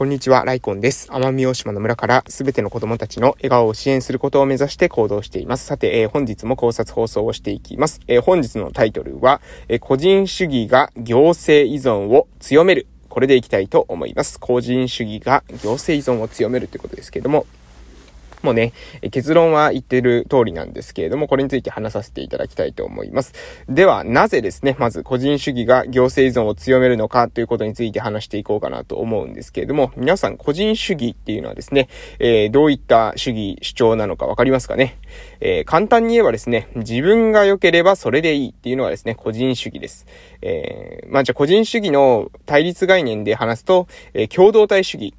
こんにちは、ライコンです。奄美大島の村からすべての子供たちの笑顔を支援することを目指して行動しています。さて、えー、本日も考察放送をしていきます。えー、本日のタイトルは、えー、個人主義が行政依存を強める。これでいきたいと思います。個人主義が行政依存を強めるということですけれども、もうね、結論は言ってる通りなんですけれども、これについて話させていただきたいと思います。では、なぜですね、まず個人主義が行政依存を強めるのかということについて話していこうかなと思うんですけれども、皆さん個人主義っていうのはですね、えー、どういった主義主張なのかわかりますかね、えー、簡単に言えばですね、自分が良ければそれでいいっていうのがですね、個人主義です。えー、まあじゃあ個人主義の対立概念で話すと、え共同体主義。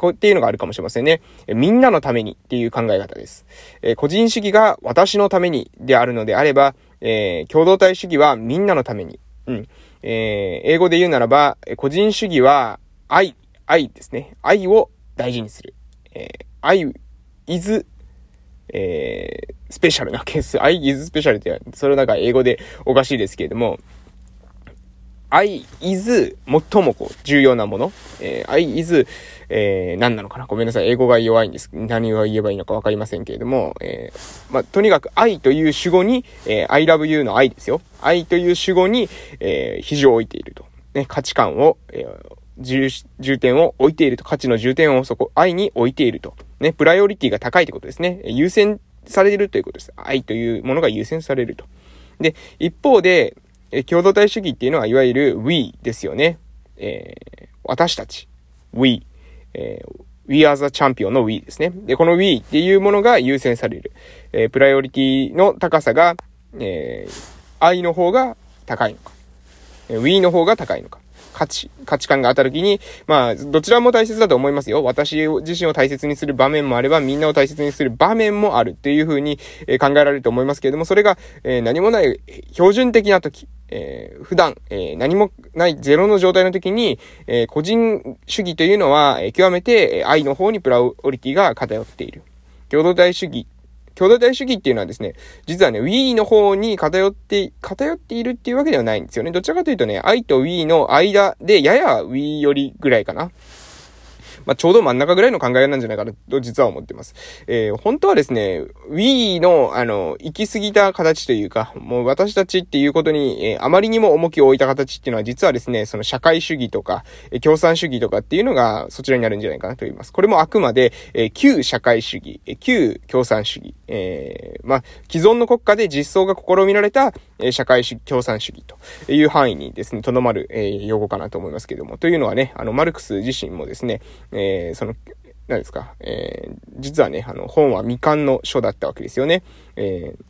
こうっていうのがあるかもしれませんね。みんなのためにっていう考え方です。え個人主義が私のためにであるのであれば、え、共同体主義はみんなのために。うん。え、英語で言うならば、個人主義は愛、愛ですね。愛を大事にする。えー、愛 is えー、スペシャルなケース、I is スペシャルって、それなんか英語でおかしいですけれども、I is 最もこう重要なもの、えー、I is えー、何なのかな？ごめんなさい。英語が弱いんです。何を言えばいいのかわかりませんけれども、えー、まあ、とにかく愛という主語に、えー、I love you の愛ですよ。愛という主語に、えー、肘を置いていると。ね、価値観を、えー、重、重点を置いていると。価値の重点をそこ、愛に置いていると。ね、プライオリティが高いということですね。優先されるということです。愛というものが優先されると。で、一方で、え共同体主義っていうのは、いわゆる we ですよね。えー、私たち。we。えー We are the champion の We ですね。で、この We っていうものが優先される。えー、プライオリティの高さが、えー、愛の方が高いのか。えー、We の方が高いのか。価値、価値観があった時に、まあ、どちらも大切だと思いますよ。私自身を大切にする場面もあれば、みんなを大切にする場面もあるっていうふうに、え考えられると思いますけれども、それが、え何もない標準的な時、えー、普段、えー、何もないゼロの状態の時に、えー、個人主義というのは、え、極めて愛の方にプラオリティが偏っている。共同体主義共同体主義っていうのはですね、実はね、Wii の方に偏って、偏っているっていうわけではないんですよね。どちらかというとね、愛と Wii の間で、やや Wii よりぐらいかな。まあ、ちょうど真ん中ぐらいの考えなんじゃないかなと実は思ってます。えー、本当はですね、Wii の、あの、行き過ぎた形というか、もう私たちっていうことに、えー、あまりにも重きを置いた形っていうのは実はですね、その社会主義とか、え、共産主義とかっていうのがそちらになるんじゃないかなと言います。これもあくまで、えー、旧社会主義、え、旧共産主義、えー、まあ、既存の国家で実装が試みられた、え、社会主義、共産主義という範囲にですね、とどまる、えー、用語かなと思いますけども。というのはね、あの、マルクス自身もですね、ー、その、何ですか、えー、実はね、あの、本は未完の書だったわけですよね。えー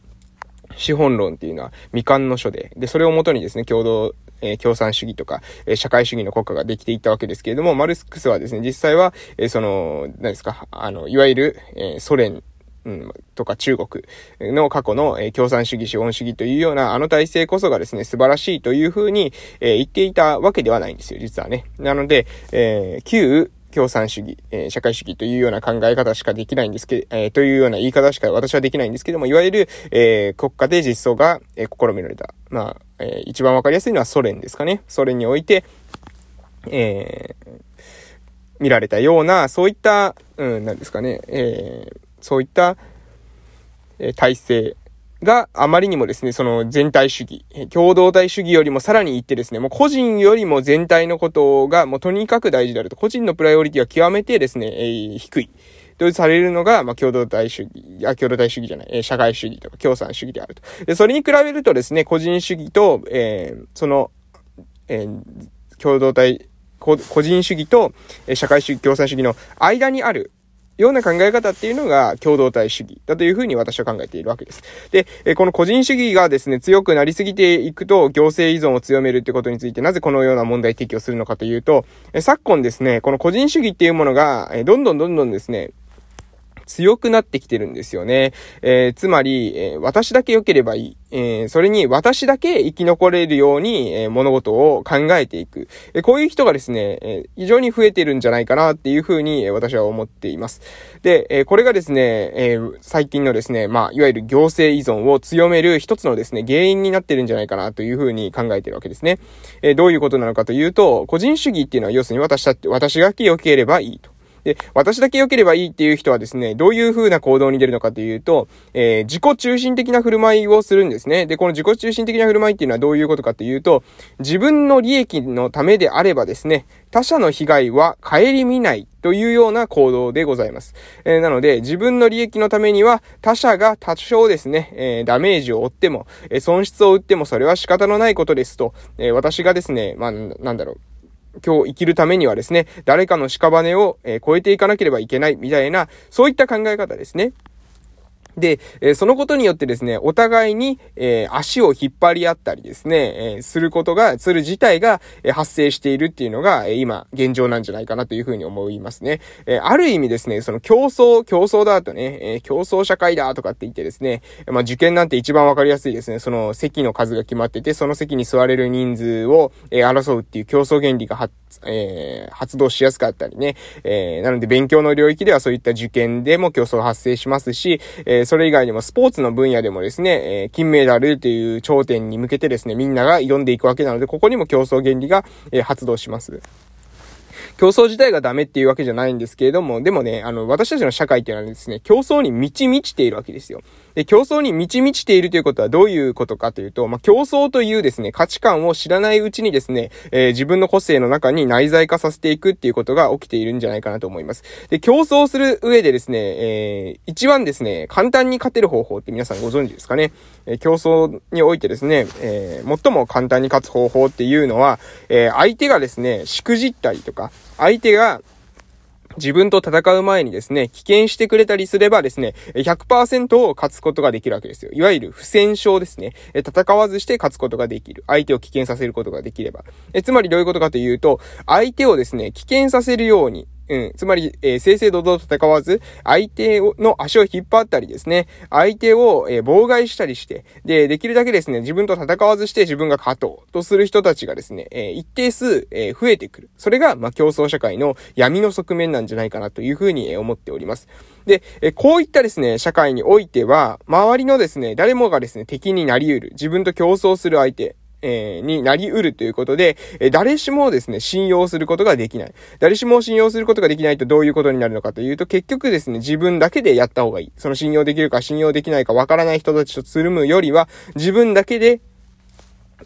資本論っていうのは未完の書で、で、それをもとにですね、共同、えー、共産主義とか、えー、社会主義の国家ができていったわけですけれども、マルクスはですね、実際は、えー、その、何ですか、あの、いわゆる、えソ連、うん、とか中国の過去の、えー、共産主義、資本主義というようなあの体制こそがですね、素晴らしいというふうに、えー、言っていたわけではないんですよ、実はね。なので、えー、旧共産主義、えー、社会主義というような考え方しかできないんですけど、えー、というような言い方しか私はできないんですけども、いわゆる、えー、国家で実装が、え、試みられた。まあ、えー、一番わかりやすいのはソ連ですかね。ソ連において、え、見られたような、そういった、うん、なんですかね、え、そういった、え、体制があまりにもですね、その全体主義、共同体主義よりもさらに言ってですね、もう個人よりも全体のことがもうとにかく大事であると。個人のプライオリティは極めてですね、えー、低い。とされるのが、まあ、共同体主義、あ、共同体主義じゃない、えー、社会主義とか共産主義であると。で、それに比べるとですね、個人主義と、えー、その、え、共同体、個人主義と、え社会主義、共産主義の間にある、ような考え方っていうのが共同体主義だというふうに私は考えているわけです。で、えこの個人主義がですね、強くなりすぎていくと行政依存を強めるってことについてなぜこのような問題提起をするのかというと、え昨今ですね、この個人主義っていうものが、えどんどんどんどんですね、強くなってきてるんですよね。えー、つまり、えー、私だけ良ければいい。えー、それに私だけ生き残れるように、え、物事を考えていく。え、こういう人がですね、え非常に増えてるんじゃないかなっていうふうに、え私は思っています。で、えこれがですね、え最近のですね、まあ、いわゆる行政依存を強める一つのですね、原因になってるんじゃないかなというふうに考えてるわけですね。えどういうことなのかというと、個人主義っていうのは要するに私だって、私が良ければいいと。で、私だけ良ければいいっていう人はですね、どういう風な行動に出るのかというと、えー、自己中心的な振る舞いをするんですね。で、この自己中心的な振る舞いっていうのはどういうことかというと、自分の利益のためであればですね、他者の被害は顧みないというような行動でございます。えー、なので、自分の利益のためには、他者が多少ですね、えー、ダメージを負っても、えー、損失を負ってもそれは仕方のないことですと、え私がですね、まあ、なんだろう、今日生きるためにはですね、誰かの屍を、えー、超えていかなければいけないみたいな、そういった考え方ですね。で、えそのことによってですね、お互いに、え、足を引っ張り合ったりですね、え、することが、する自体が、え発生しているっていうのが、え今、現状なんじゃないかなというふうに思いますね。えある意味ですね、その競争、競争だとね、え競争社会だとかって言ってですね、まあ、受験なんて一番わかりやすいですね、その席の数が決まってて、その席に座れる人数を、え争うっていう競争原理が発、え発動しやすかったりね、えなので勉強の領域ではそういった受験でも競争発生しますし、えそれ以外にもスポーツの分野でもですね、えー、金メダルという頂点に向けてですね、みんなが挑んでいくわけなので、ここにも競争原理が、えー、発動します。競争自体がダメっていうわけじゃないんですけれども、でもね、あの、私たちの社会っていうのはですね、競争に満ち満ちているわけですよ。で、競争に満ち満ちているということはどういうことかというと、まあ、競争というですね、価値観を知らないうちにですね、えー、自分の個性の中に内在化させていくっていうことが起きているんじゃないかなと思います。で、競争する上でですね、えー、一番ですね、簡単に勝てる方法って皆さんご存知ですかね？えー、競争においてですね、えー、最も簡単に勝つ方法っていうのは、えー、相手がですね、しくじったりとか、相手が自分と戦う前にですね、危険してくれたりすればですね、100%を勝つことができるわけですよ。いわゆる不戦勝ですね。戦わずして勝つことができる。相手を危険させることができれば。えつまりどういうことかというと、相手をですね、危険させるように、うん。つまり、えー、正々堂々と戦わず、相手の足を引っ張ったりですね、相手を、えー、妨害したりして、で、できるだけですね、自分と戦わずして自分が勝とうとする人たちがですね、えー、一定数、え増えてくる。それが、まあ、競争社会の闇の側面なんじゃないかなというふうに思っております。で、えこういったですね、社会においては、周りのですね、誰もがですね、敵になり得る。自分と競争する相手、えー、になり得るということで、え、誰しもですね、信用することができない。誰しも信用することができないとどういうことになるのかというと、結局ですね、自分だけでやった方がいい。その信用できるか信用できないかわからない人たちとつるむよりは、自分だけで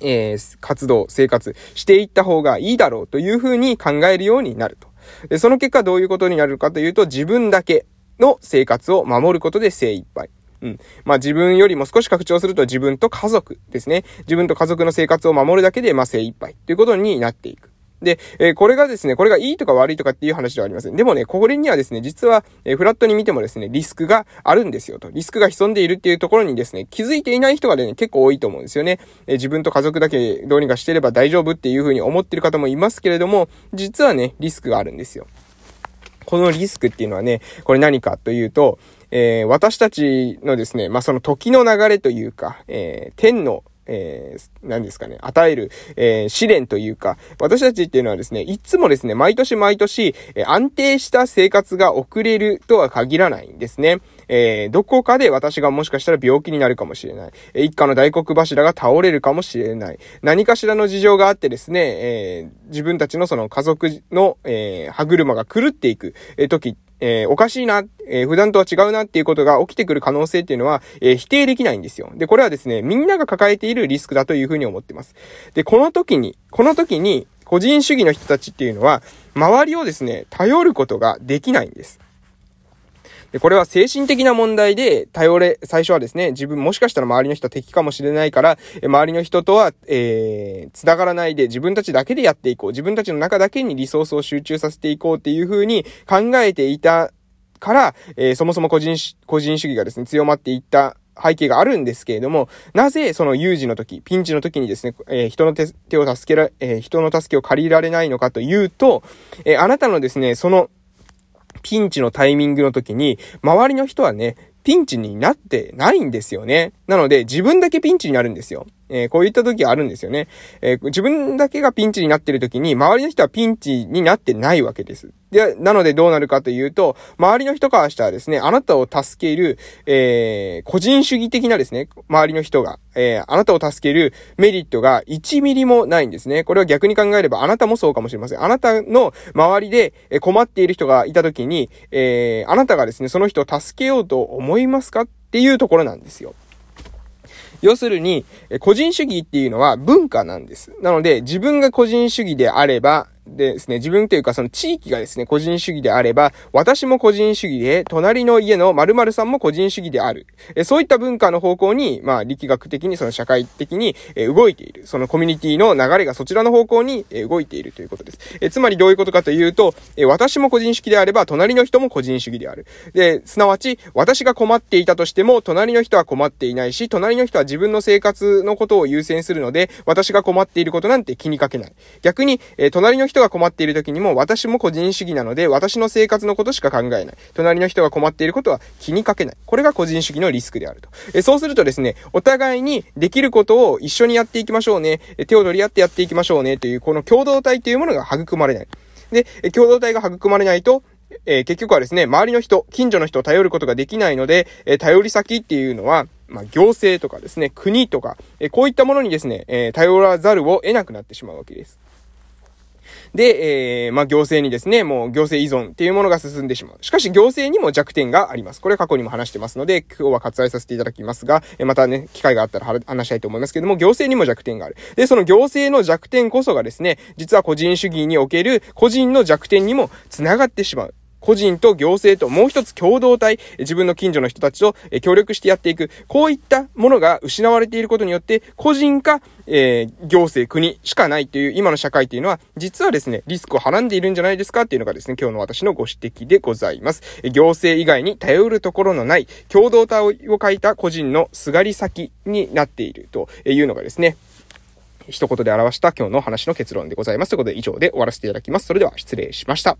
えー、活動、生活していった方がいいだろうというふうに考えるようになると。で、その結果どういうことになるかというと、自分だけの生活を守ることで精一杯。うん。まあ自分よりも少し拡張すると自分と家族ですね。自分と家族の生活を守るだけで、まあ精一杯ということになっていく。で、えー、これがですね、これがいいとか悪いとかっていう話ではありません。でもね、これにはですね、実は、えー、フラットに見てもですね、リスクがあるんですよと。リスクが潜んでいるっていうところにですね、気づいていない人がね、結構多いと思うんですよね。えー、自分と家族だけどうにかしてれば大丈夫っていうふうに思ってる方もいますけれども、実はね、リスクがあるんですよ。このリスクっていうのはね、これ何かというと、えー、私たちのですね、まあ、その時の流れというか、えー、天のえー、何ですかね、与える、えー、試練というか、私たちっていうのはですね、いつもですね、毎年毎年、え、安定した生活が送れるとは限らないんですね。えー、どこかで私がもしかしたら病気になるかもしれない。えー、一家の大黒柱が倒れるかもしれない。何かしらの事情があってですね、えー、自分たちのその家族の、えー、歯車が狂っていく、えー、時えー、おかしいな、えー、普段とは違うなっていうことが起きてくる可能性っていうのは、えー、否定できないんですよ。で、これはですね、みんなが抱えているリスクだというふうに思ってます。で、この時に、この時に、個人主義の人たちっていうのは、周りをですね、頼ることができないんです。で、これは精神的な問題で頼れ、最初はですね、自分もしかしたら周りの人は敵かもしれないから、周りの人とは、えー、繋がらないで自分たちだけでやっていこう。自分たちの中だけにリソースを集中させていこうっていう風に考えていたから、えー、そもそも個人、個人主義がですね、強まっていった背景があるんですけれども、なぜその有事の時、ピンチの時にですね、えー、人の手手を助けら、えー、人の助けを借りられないのかというと、えー、あなたのですね、そのピンチのタイミングの時に、周りの人はね、ピンチになってないんですよね。なので、自分だけピンチになるんですよ。えー、こういった時あるんですよね。えー、自分だけがピンチになってる時に、周りの人はピンチになってないわけです。で、なのでどうなるかというと、周りの人からしたらですね、あなたを助ける、えー、個人主義的なですね、周りの人が、えー、あなたを助けるメリットが1ミリもないんですね。これは逆に考えれば、あなたもそうかもしれません。あなたの周りで困っている人がいた時に、えー、あなたがですね、その人を助けようと思いますかっていうところなんですよ。要するに、個人主義っていうのは文化なんです。なので、自分が個人主義であれば、でですね、自分というかその地域がですね、個人主義であれば、私も個人主義で、隣の家の〇〇さんも個人主義である。えそういった文化の方向に、まあ力学的にその社会的に、え動いている。そのコミュニティの流れがそちらの方向に、え動いているということです。えつまりどういうことかというと、え私も個人主義であれば、隣の人も個人主義である。で、すなわち、私が困っていたとしても、隣の人は困っていないし、隣の人は自分の生活のことを優先するので、私が困っていることなんて気にかけない。逆に、え隣の人人が困っている時にも、私も個人主義なので、私の生活のことしか考えない。隣の人が困っていることは気にかけない。これが個人主義のリスクであると。えそうするとですね、お互いにできることを一緒にやっていきましょうね。手を取り合ってやっていきましょうね。という、この共同体というものが育まれない。で、共同体が育まれないと、えー、結局はですね、周りの人、近所の人を頼ることができないので、えー、頼り先っていうのは、まあ、行政とかですね、国とか、えー、こういったものにですね、え頼らざるを得なくなってしまうわけです。で、えー、まあ、行政にですね、もう行政依存っていうものが進んでしまう。しかし、行政にも弱点があります。これは過去にも話してますので、今日は割愛させていただきますが、えまたね、機会があったら話したいと思いますけども、行政にも弱点がある。で、その行政の弱点こそがですね、実は個人主義における個人の弱点にも繋がってしまう。個人と行政ともう一つ共同体、自分の近所の人たちと協力してやっていく。こういったものが失われていることによって、個人か、えー、行政、国しかないという今の社会というのは、実はですね、リスクをはらんでいるんじゃないですかっていうのがですね、今日の私のご指摘でございます。行政以外に頼るところのない共同体を書いた個人のすがり先になっているというのがですね、一言で表した今日の話の結論でございます。ということで以上で終わらせていただきます。それでは失礼しました。